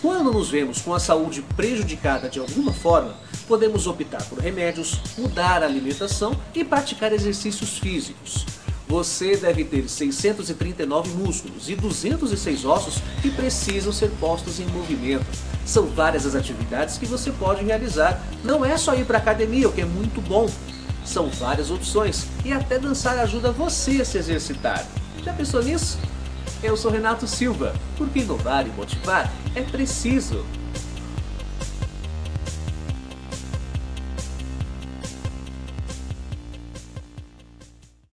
Quando nos vemos com a saúde prejudicada de alguma forma, podemos optar por remédios, mudar a alimentação e praticar exercícios físicos. Você deve ter 639 músculos e 206 ossos que precisam ser postos em movimento. São várias as atividades que você pode realizar. Não é só ir para academia, o que é muito bom. São várias opções e até dançar ajuda você a se exercitar. Já pensou nisso? Eu sou Renato Silva, porque inovar e motivar é preciso.